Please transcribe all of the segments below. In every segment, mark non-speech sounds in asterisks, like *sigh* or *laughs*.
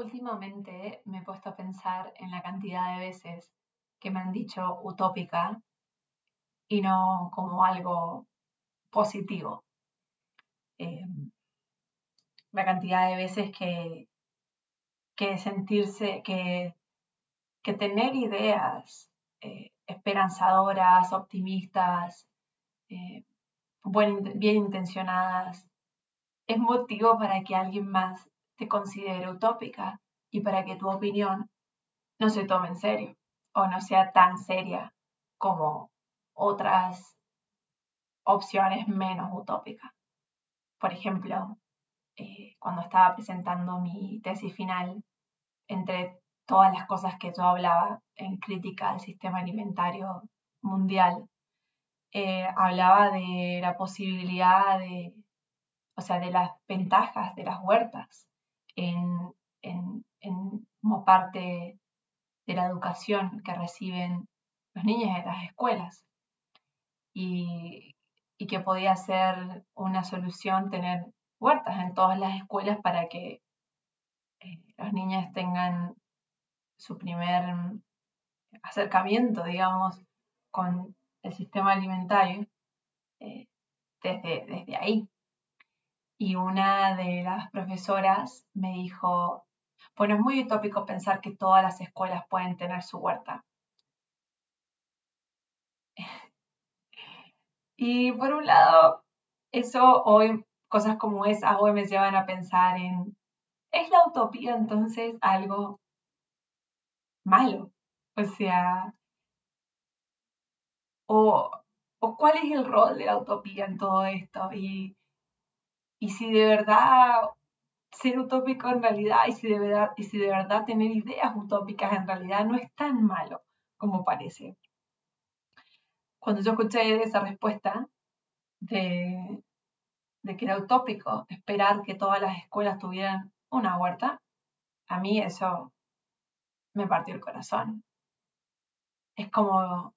Últimamente me he puesto a pensar en la cantidad de veces que me han dicho utópica y no como algo positivo. Em, la cantidad de veces que, que sentirse, que, que tener ideas eh, esperanzadoras, optimistas, eh, bien intencionadas, es motivo para que alguien más te considere utópica y para que tu opinión no se tome en serio o no sea tan seria como otras opciones menos utópicas. Por ejemplo, eh, cuando estaba presentando mi tesis final, entre todas las cosas que yo hablaba en crítica al sistema alimentario mundial, eh, hablaba de la posibilidad de, o sea, de las ventajas de las huertas en, como parte de la educación que reciben los niños en las escuelas y, que podía ser una solución tener huertas en todas las escuelas para que eh, los niños tengan su primer acercamiento, digamos, con el sistema alimentario eh, desde, desde ahí. Y una de las profesoras me dijo, bueno, es muy utópico pensar que todas las escuelas pueden tener su huerta. *laughs* Y por un lado, eso hoy, cosas como esas hoy me llevan a pensar en, ¿es la utopía entonces algo malo? O sea, o, cuál es el rol de la utopía en todo esto y, y si de verdad ser utópico en realidad y si de verdad, y si de verdad tener ideas utópicas en realidad no es tan malo como parece. Cuando yo escuché esa respuesta de, de que era utópico esperar que todas las escuelas tuvieran una huerta, a mí eso me partió el corazón. Es como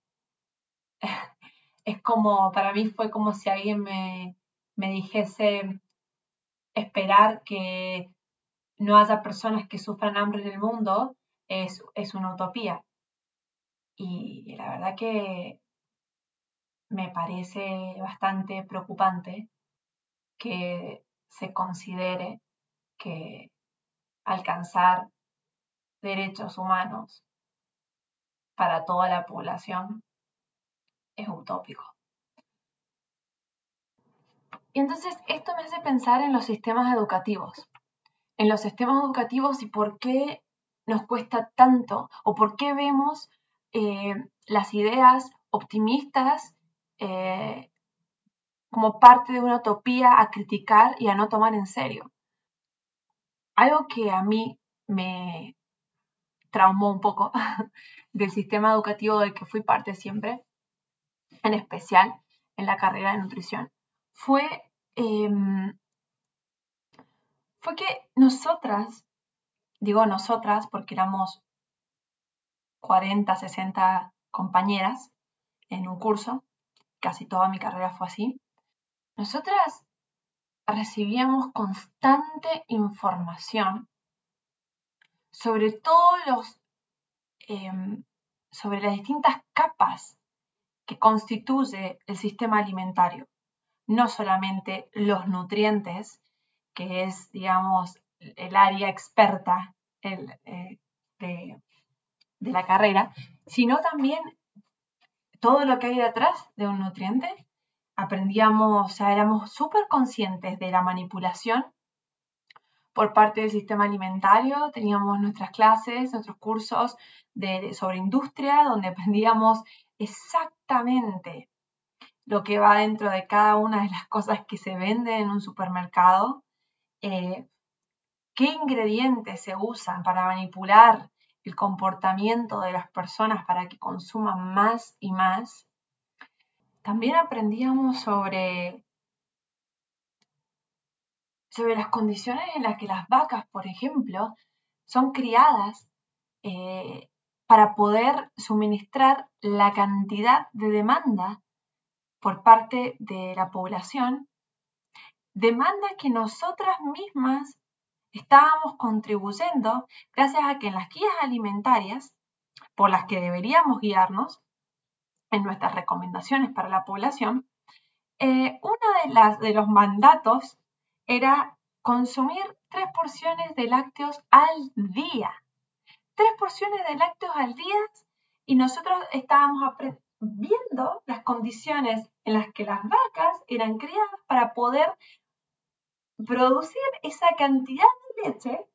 *laughs* es como, para mí fue como si alguien me, dijese esperar que no haya personas que sufran hambre en el mundo, es, es una utopía. Y la verdad que me parece bastante preocupante que se considere que alcanzar derechos humanos para toda la población es utópico. Y entonces esto me hace pensar en los sistemas educativos, en los sistemas educativos y por qué nos cuesta tanto o por qué vemos eh, las ideas optimistas eh, como parte de una utopía a criticar y a no tomar en serio. Algo que a mí me traumó un poco *laughs* del sistema educativo del que fui parte siempre en especial en la carrera de nutrición, fue, em, fue que nosotras, digo nosotras porque éramos 40, 60 compañeras en un curso, casi toda mi carrera fue así, nosotras recibíamos constante información sobre todos los, em, sobre las distintas capas que constituye el sistema alimentario. No solamente los nutrientes, que es, digamos, el área experta eh, de, de la carrera, sino también todo lo que hay detrás de un nutriente. Aprendíamos, o sea, éramos súper conscientes de la manipulación por parte del sistema alimentario. Teníamos nuestras clases, nuestros cursos de, sobre industria, donde aprendíamos exactamente lo que va dentro de cada una de las cosas que se venden en un supermercado, eh, qué ingredientes se usan para manipular el comportamiento de las personas para que consuman más y más. También aprendíamos sobre, sobre las condiciones en las que las vacas, por ejemplo, son criadas eh, para poder suministrar la cantidad de demanda por parte de la población, demanda que nosotras mismas estábamos contribuyendo gracias a que en las guías alimentarias, por las que deberíamos guiarnos en nuestras recomendaciones para la población, eh, uno de, las, de los mandatos era consumir tres porciones de lácteos al día. Tres porciones de lácteos al día y nosotros estábamos viendo las condiciones en las que las vacas eran criadas para poder producir esa cantidad de leche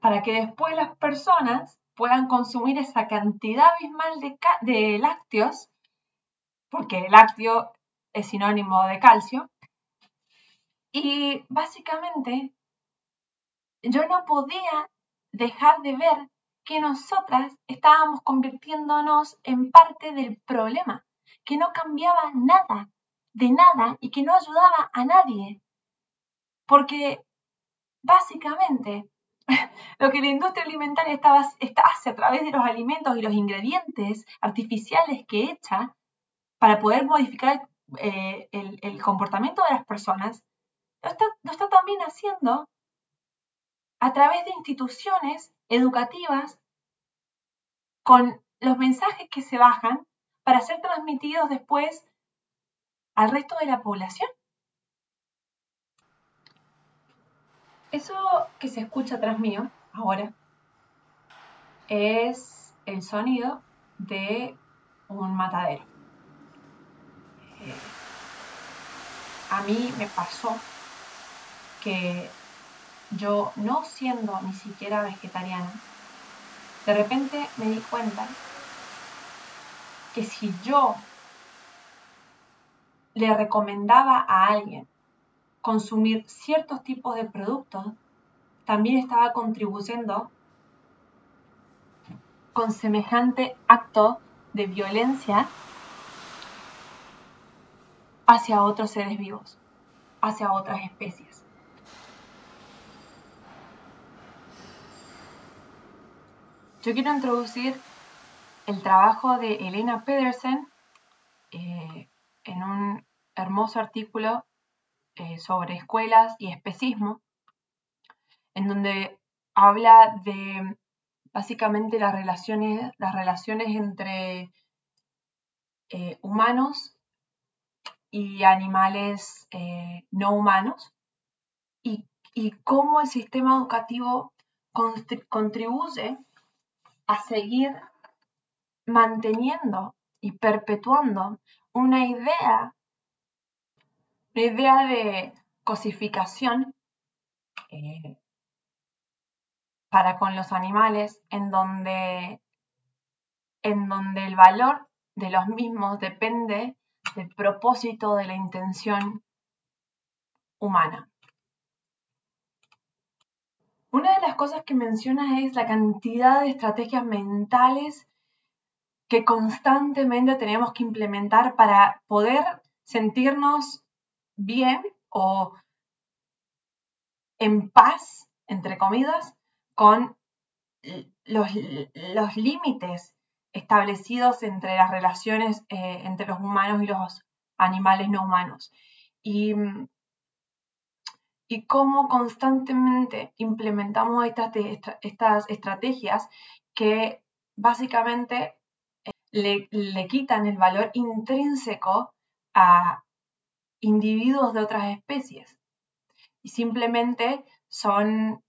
para que después las personas puedan consumir esa cantidad abismal de, de lácteos, porque el lácteo es sinónimo de calcio. Y básicamente yo no podía dejar de ver que nosotras estábamos convirtiéndonos en parte del problema, que no cambiaba nada, de nada y que no ayudaba a nadie. Porque básicamente *laughs* lo que la industria alimentaria está, hace a través de los alimentos y los ingredientes artificiales que echa para poder modificar eh, el, comportamiento de las personas, está, lo está también haciendo a través de instituciones educativas con los mensajes que se bajan para ser transmitidos después al resto de la población. Eso que se escucha atrás mío ahora es el sonido de un matadero. Eh, a mí me pasó que yo no siendo ni siquiera vegetariana, de repente me di cuenta que si yo le recomendaba a alguien consumir ciertos tipos de productos, también estaba contribuyendo con semejante acto de violencia hacia otros seres vivos, hacia otras especies. Yo quiero introducir el trabajo de Elena Pedersen eh, en un hermoso artículo eh, sobre escuelas y especismo, en donde habla de básicamente las relaciones, las relaciones entre eh, humanos y animales no humanos y, y, cómo el sistema educativo contribuye a seguir manteniendo y perpetuando una idea, una idea de cosificación eh, para con los animales en donde, en donde el valor de los mismos depende del propósito de la intención humana. Una de las cosas que mencionas es la cantidad de estrategias mentales que constantemente tenemos que implementar para poder sentirnos bien o en paz, entre comidas, con los, límites establecidos entre las relaciones eh, entre los humanos y los animales no humanos. Y y cómo constantemente implementamos estas, estas estrategias que básicamente eh, le, le, quitan el valor intrínseco a individuos de otras especies y simplemente son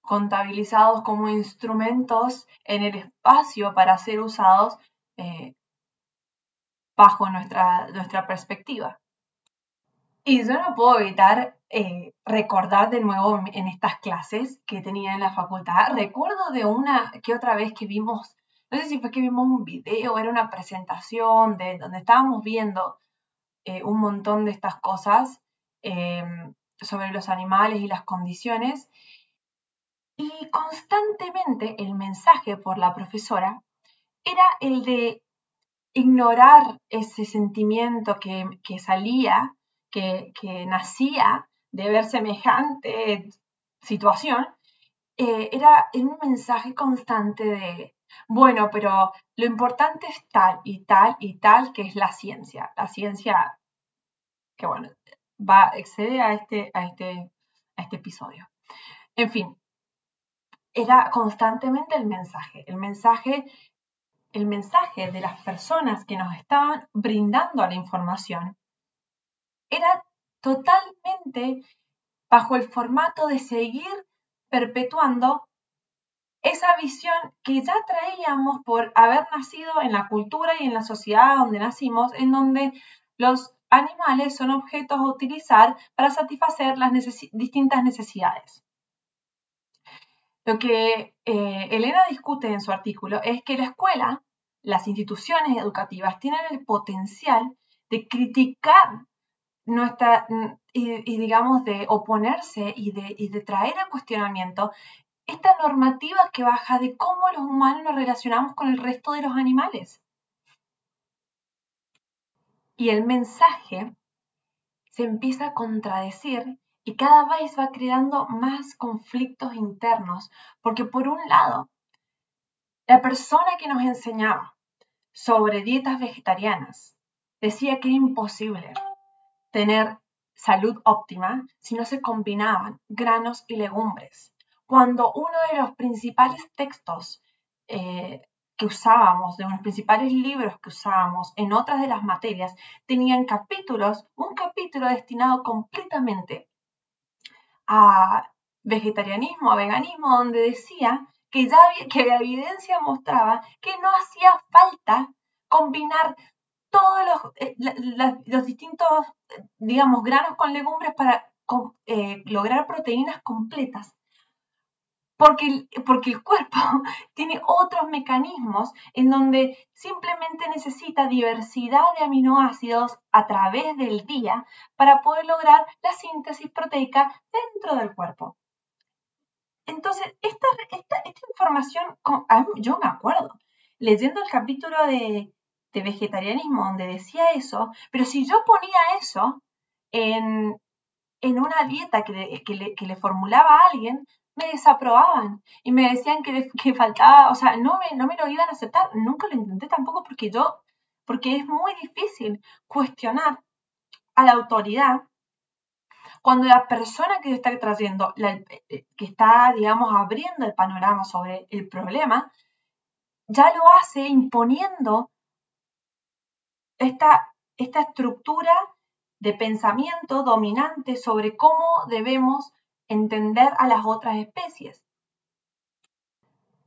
contabilizados como instrumentos en el espacio para ser usados eh, bajo nuestra, nuestra perspectiva. Y yo no puedo evitar eh, recordar de nuevo en estas clases que tenía en la facultad. Recuerdo de una que otra vez que vimos, no sé si fue que vimos un video, era una presentación de donde estábamos viendo eh, un montón de estas cosas em, sobre los animales y las condiciones. Y constantemente el mensaje por la profesora era el de ignorar ese sentimiento que, que salía que, nacía de ver semejante situación, eh, era un mensaje constante de, bueno, pero lo importante es tal y tal y tal que es la ciencia. La ciencia que, bueno, va, excede a este, a este, a este episodio. En fin, era constantemente el mensaje, el mensaje, el mensaje de las personas que nos estaban brindando la información era totalmente bajo el formato de seguir perpetuando esa visión que ya traíamos por haber nacido en la cultura y en la sociedad donde nacimos, en donde los animales son objetos a utilizar para satisfacer las distintas necesidades. Lo que eh, Elena discute en su artículo es que la escuela, las instituciones educativas, tienen el potencial de criticar nuestra, y, digamos, de oponerse y de, y de traer a cuestionamiento esta normativa que baja de cómo los humanos nos relacionamos con el resto de los animales. Y el mensaje se empieza a contradecir y cada vez va creando más conflictos internos, porque por un lado, la persona que nos enseñaba sobre dietas vegetarianas decía que era imposible tener salud óptima si no se combinaban granos y legumbres. Cuando uno de los principales textos eh, que usábamos, de los principales libros que usábamos en otras de las materias, tenían capítulos, un capítulo destinado completamente a vegetarianismo, a veganismo, donde decía que ya que la evidencia mostraba que no hacía falta combinar todos los, eh, los distintos, digamos, granos con legumbres para eh, lograr proteínas completas, porque el, porque el cuerpo *laughs* tiene otros mecanismos en donde simplemente necesita diversidad de aminoácidos a través del día para poder lograr la síntesis proteica dentro del cuerpo. Entonces, esta, esta, información, yo me acuerdo, leyendo el capítulo de, vegetarianismo donde decía eso, pero si yo ponía eso en, una dieta que le, que le formulaba a alguien, me desaprobaban y me decían que, *laughs* que faltaba, o sea, no me, no me lo iban a aceptar. Nunca lo intenté tampoco porque yo, porque es muy difícil cuestionar a la autoridad cuando la persona que está trayendo, eh, que está, digamos, abriendo el panorama sobre el problema, ya lo hace imponiendo esta, esta estructura de pensamiento dominante sobre cómo debemos entender a las otras especies.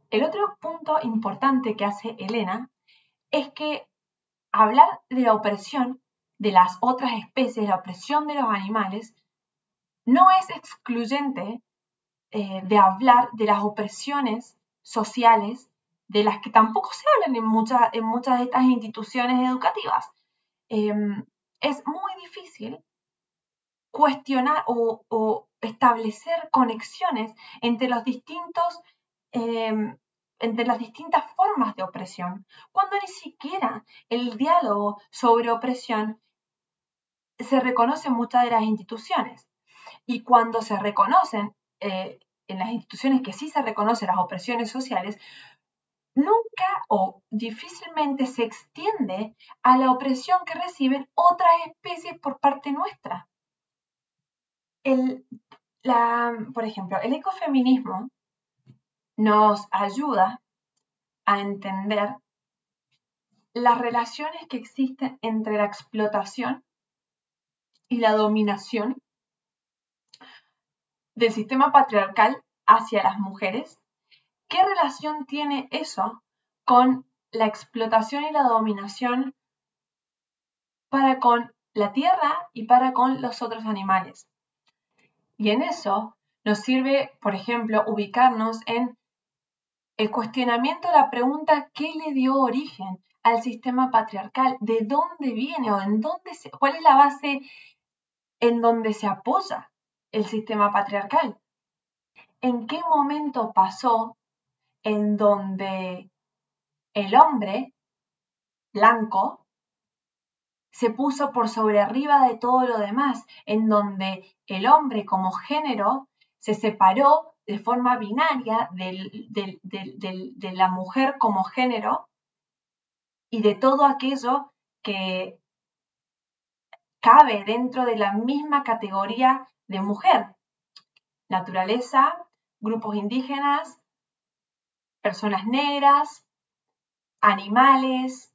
El otro punto importante que hace Elena es que hablar de la opresión de las otras especies, la opresión de los animales, no es excluyente eh, de hablar de las opresiones sociales de las que tampoco se hablan en, muchas, en muchas de estas instituciones educativas. Em, es muy difícil cuestionar o, establecer conexiones entre los distintos em, entre las distintas formas de opresión, cuando ni siquiera el diálogo sobre opresión se reconoce en muchas de las instituciones. Y cuando se reconocen eh, en las instituciones que sí se reconocen las opresiones sociales, nunca o difícilmente se extiende a la opresión que reciben otras especies por parte nuestra por ejemplo, el ecofeminismo nos ayuda a entender las relaciones que existen entre la explotación y la dominación del sistema patriarcal hacia las mujeres. ¿Qué relación tiene eso con la explotación y la dominación para con la tierra y para con los otros animales? Y en eso nos sirve, por ejemplo, ubicarnos en el cuestionamiento la pregunta ¿qué le dio origen al sistema patriarcal? ¿De dónde viene o en dónde se, cuál es la base en donde se apoya el sistema patriarcal? ¿En qué momento pasó en donde el hombre blanco se puso por sobre arriba de todo lo demás, en donde el hombre como género se separó de forma binaria de la mujer como género y de todo aquello que cabe dentro de la misma categoría de mujer. Naturaleza, grupos indígenas, personas negras, animales,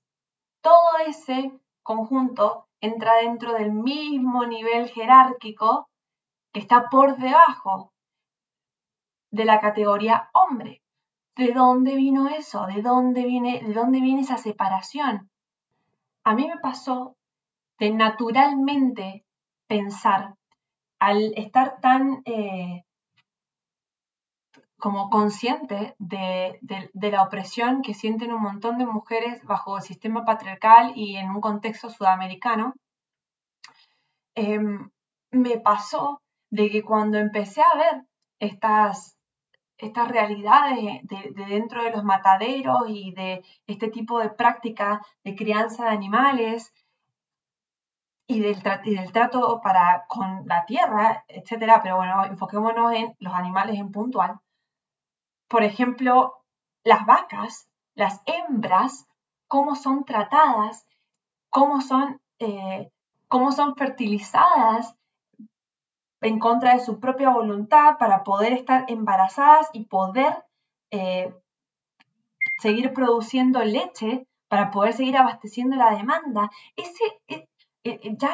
todo ese conjunto entra dentro del mismo nivel jerárquico que está por debajo de la categoría hombre. ¿De dónde vino eso? ¿De dónde viene, de dónde viene esa separación? A mí me pasó de naturalmente pensar, al estar tan eh, como consciente de, la opresión que sienten un montón de mujeres bajo el sistema patriarcal y en un contexto sudamericano, em, me pasó de que cuando empecé a ver estas, realidades de, dentro de los mataderos y de este tipo de práctica de crianza de animales y del, y del trato para, con la tierra, etcétera, pero bueno, enfoquémonos en los animales en puntual. Por ejemplo, las vacas, las hembras, cómo son tratadas, cómo son, eh, cómo son fertilizadas, en contra de su propia voluntad para poder estar embarazadas y poder eh, seguir produciendo leche para poder seguir abasteciendo la demanda. Eh, eh, ya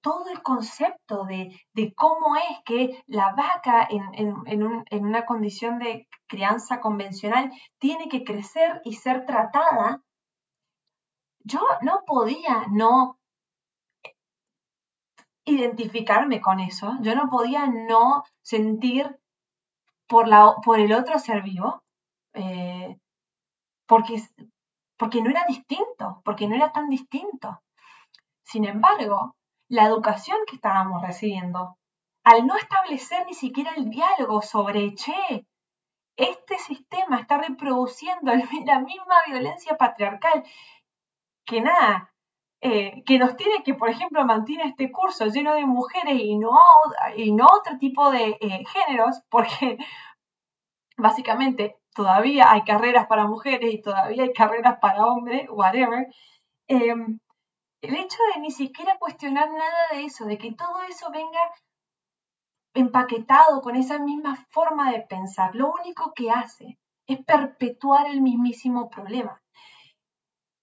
todo el concepto de, cómo es que la vaca en, una condición de crianza convencional tiene que crecer y ser tratada, yo no podía no identificarme con eso. Yo no podía no sentir por, la, por el otro ser vivo, eh, porque, porque no era distinto, porque no era tan distinto. Sin embargo, la educación que estábamos recibiendo, al no establecer ni siquiera el diálogo sobre, che, este sistema está reproduciendo *laughs* la misma violencia patriarcal, que nada, eh, que nos tiene que, por ejemplo, mantiene este curso lleno de mujeres y no, y no otro tipo de eh, géneros, porque *laughs* básicamente todavía hay carreras para mujeres y todavía hay carreras para hombres, whatever. Em, el hecho de ni siquiera cuestionar nada de eso, de que todo eso venga empaquetado con esa misma forma de pensar, lo único que hace es perpetuar el mismísimo problema.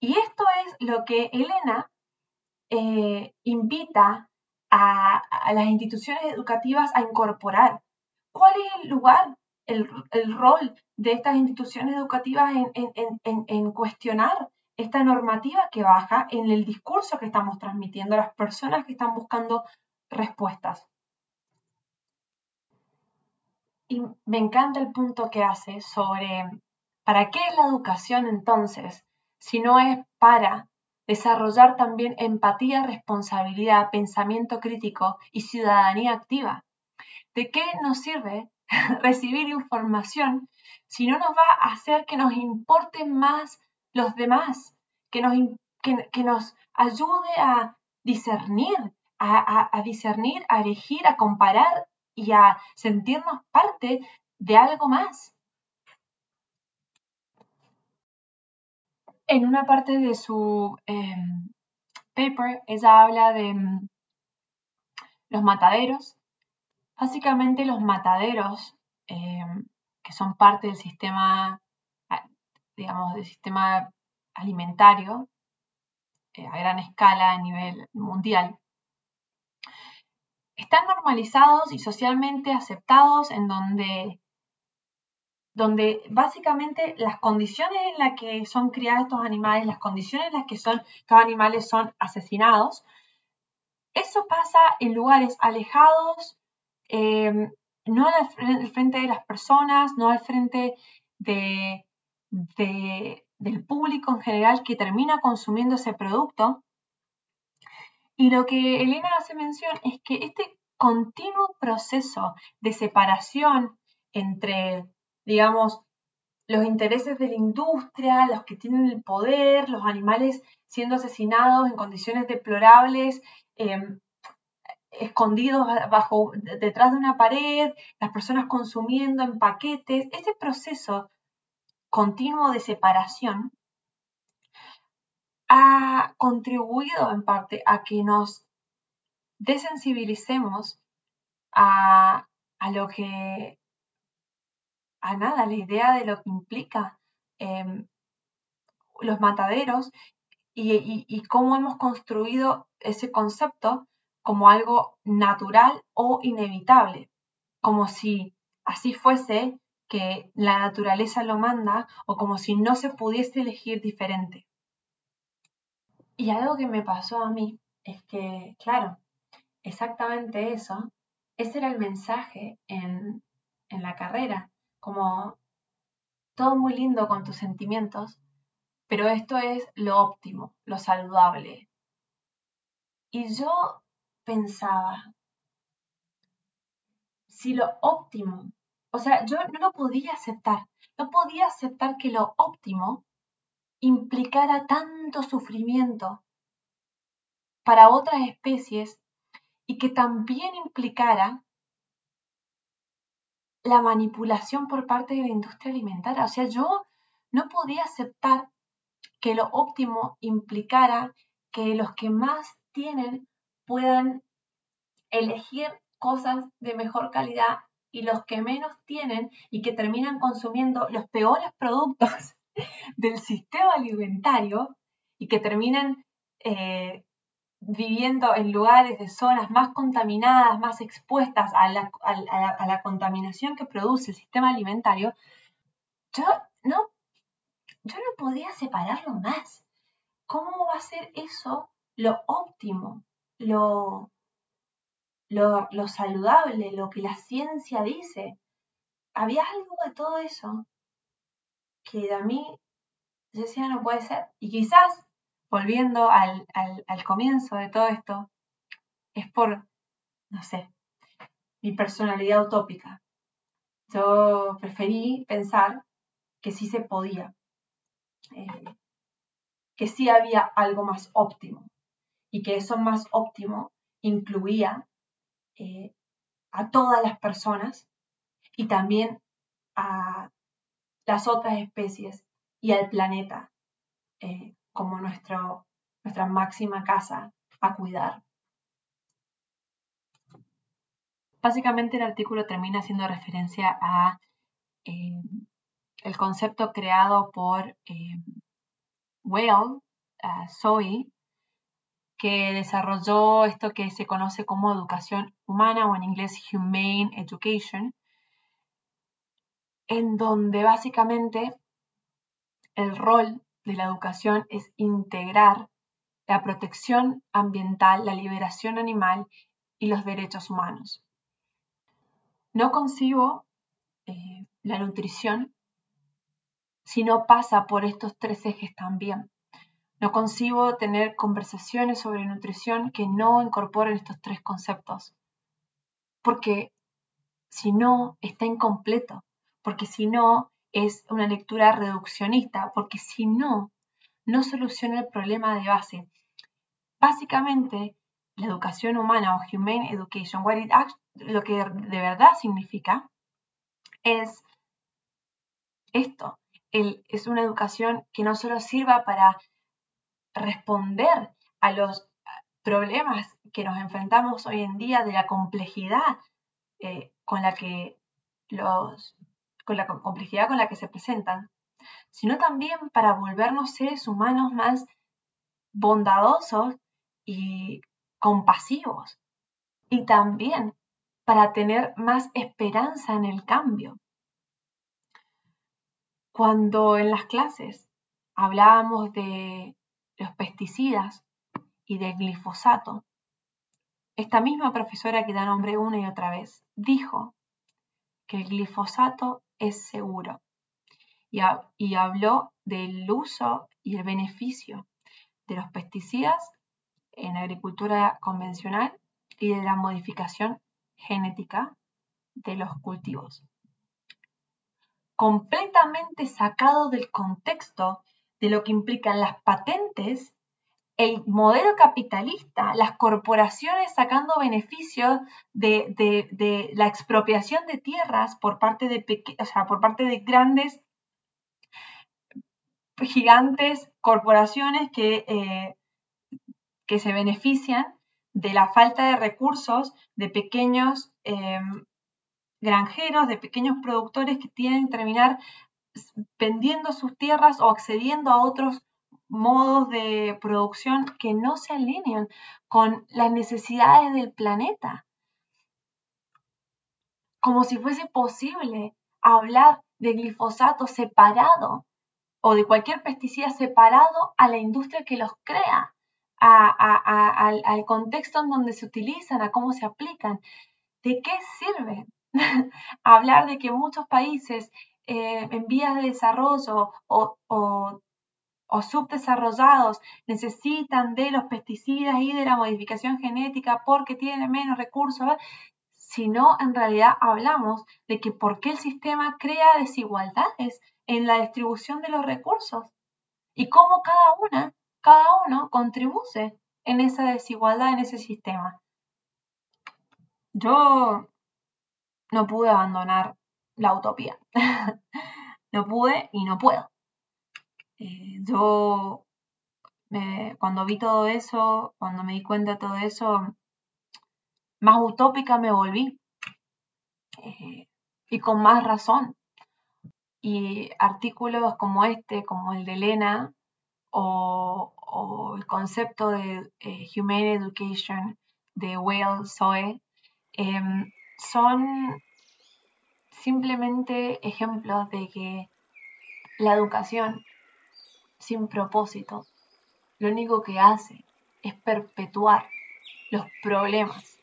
Y esto es lo que Elena eh, invita a, las instituciones educativas a incorporar. ¿Cuál es el lugar, el, rol de estas instituciones educativas en, cuestionar esta normativa que baja en el discurso que estamos transmitiendo a las personas que están buscando respuestas? Y me encanta el punto que hace sobre ¿para qué es la educación entonces? Si no es para desarrollar también empatía, responsabilidad, pensamiento crítico y ciudadanía activa. ¿De qué nos sirve *laughs* recibir información si no nos va a hacer que nos importen más los demás, que nos, que, nos ayude a discernir, a, a discernir, a elegir, a comparar y a sentirnos parte de algo más? en una parte de su em, paper, ella habla de em, los mataderos. Básicamente los mataderos, em, que son parte del sistema, digamos, del sistema alimentario eh, a gran escala a nivel mundial, están normalizados y socialmente aceptados en donde donde básicamente las condiciones en las que son criados estos animales, las condiciones en las que son, estos animales son asesinados, eso pasa en lugares alejados, em, no al frente de las personas, no al frente de, del público en general que termina consumiendo ese producto. Y lo que Elena hace mención es que este continuo proceso de separación entre digamos, los intereses de la industria, los que tienen el poder, los animales siendo asesinados en condiciones deplorables, em, escondidos bajo, detrás de una pared, las personas consumiendo en paquetes, ese proceso continuo de separación ha contribuido en parte a que nos desensibilicemos a, a lo que a nada la idea de lo que implica em, los mataderos y, cómo hemos construido ese concepto como algo natural o inevitable, como si así fuese que la naturaleza lo manda o como si no se pudiese elegir diferente. Y algo que me pasó a mí es que, claro, exactamente eso, ese era el mensaje en, en la carrera, como todo muy lindo con tus sentimientos, pero esto es lo óptimo, lo saludable. Y yo pensaba, si lo óptimo, o sea, yo no lo podía aceptar, no podía aceptar que lo óptimo implicara tanto sufrimiento para otras especies y que también implicara la manipulación por parte de la industria alimentaria. O sea, yo no podía aceptar que lo óptimo implicara que los que más tienen puedan elegir cosas de mejor calidad y los que menos tienen y que terminan consumiendo los peores productos *laughs* del sistema alimentario y que terminan eh, viviendo en lugares de zonas más contaminadas, más expuestas a la, contaminación que produce el sistema alimentario, yo no yo no podía separarlo más. ¿Cómo va a ser eso lo óptimo, lo, lo, saludable, lo que la ciencia dice? Había algo de todo eso que a mí yo decía no puede ser. Y quizás, volviendo al, comienzo de todo esto, es por, no sé, mi personalidad utópica. Yo preferí pensar que sí se podía, eh, que sí había algo más óptimo y que eso más óptimo incluía eh, a todas las personas y también a las otras especies y al planeta eh, como nuestro, nuestra máxima casa a cuidar. Básicamente el artículo termina haciendo referencia a el concepto creado por eh, Whale, Zoe, que desarrolló esto que se conoce como educación humana o en inglés Humane Education, en donde básicamente el rol de la educación es integrar la protección ambiental, la liberación animal y los derechos humanos. No concibo eh, la nutrición si no pasa por estos tres ejes también. No concibo tener conversaciones sobre nutrición que no incorporen estos tres conceptos, porque si no, está incompleto, porque si no, es una lectura reduccionista, porque si no, no soluciona el problema de base. Básicamente, la educación humana o Humane Education, lo que de verdad significa es esto, es una educación que no solo sirva para responder a los problemas que nos enfrentamos hoy en día de la complejidad eh, con la que los con la complejidad con la que se presentan, sino también para volvernos seres humanos más bondadosos y compasivos y también para tener más esperanza en el cambio. Cuando en las clases hablábamos de los pesticidas y del glifosato, esta misma profesora que da nombre una y otra vez dijo que el glifosato es seguro y, habló del uso y el beneficio de los pesticidas en agricultura convencional y de la modificación genética de los cultivos. Completamente sacado del contexto de lo que implican las patentes, el modelo capitalista, las corporaciones sacando beneficios de, la expropiación de tierras por parte de, grandes, gigantes corporaciones que, eh, que se benefician de la falta de recursos de pequeños em, granjeros, de pequeños productores que tienen que terminar vendiendo sus tierras o accediendo a otros modos de producción que no se alinean con las necesidades del planeta. Como si fuese posible hablar de glifosato separado o de cualquier pesticida separado a la industria que los crea, al, contexto en donde se utilizan, a cómo se aplican. ¿De qué sirve *laughs* hablar de que muchos países eh, en vías de desarrollo o, subdesarrollados necesitan de los pesticidas y de la modificación genética porque tienen menos recursos, sino en realidad hablamos de que por qué el sistema crea desigualdades en la distribución de los recursos y cómo cada una, cada uno contribuye en esa desigualdad, en ese sistema. Yo no pude abandonar la utopía. *laughs* no pude y no puedo. Eh, yo, cuando vi todo eso, cuando me di cuenta de todo eso, más utópica me volví. Eh, y con más razón. Y artículos como este, como el de Elena, o, el concepto de eh, Humane Education de Whale Zoe, em, son simplemente ejemplos de que la educación sin propósito, lo único que hace es perpetuar los problemas,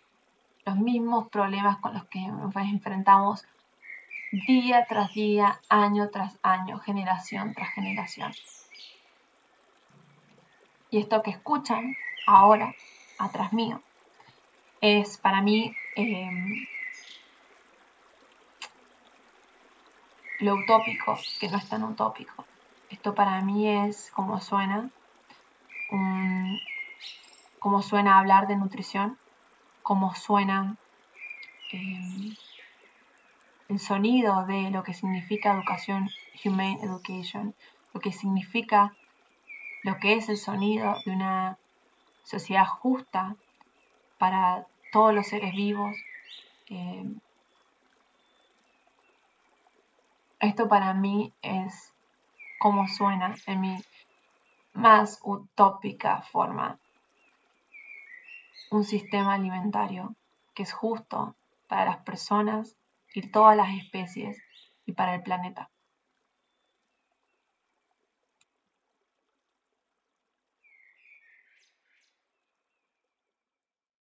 los mismos problemas con los que nos enfrentamos día tras día, año tras año, generación tras generación. Y esto que escuchan ahora, atrás mío, es para mí em, lo utópico que no es tan utópico. Esto para mí es como suena, como suena hablar de nutrición, como suena em, el sonido de lo que significa educación, humane education, lo que significa, lo que es el sonido de una sociedad justa para todos los seres vivos. Em, esto para mí es como suena en mi más utópica forma. Un sistema alimentario que es justo para las personas y todas las especies y para el planeta.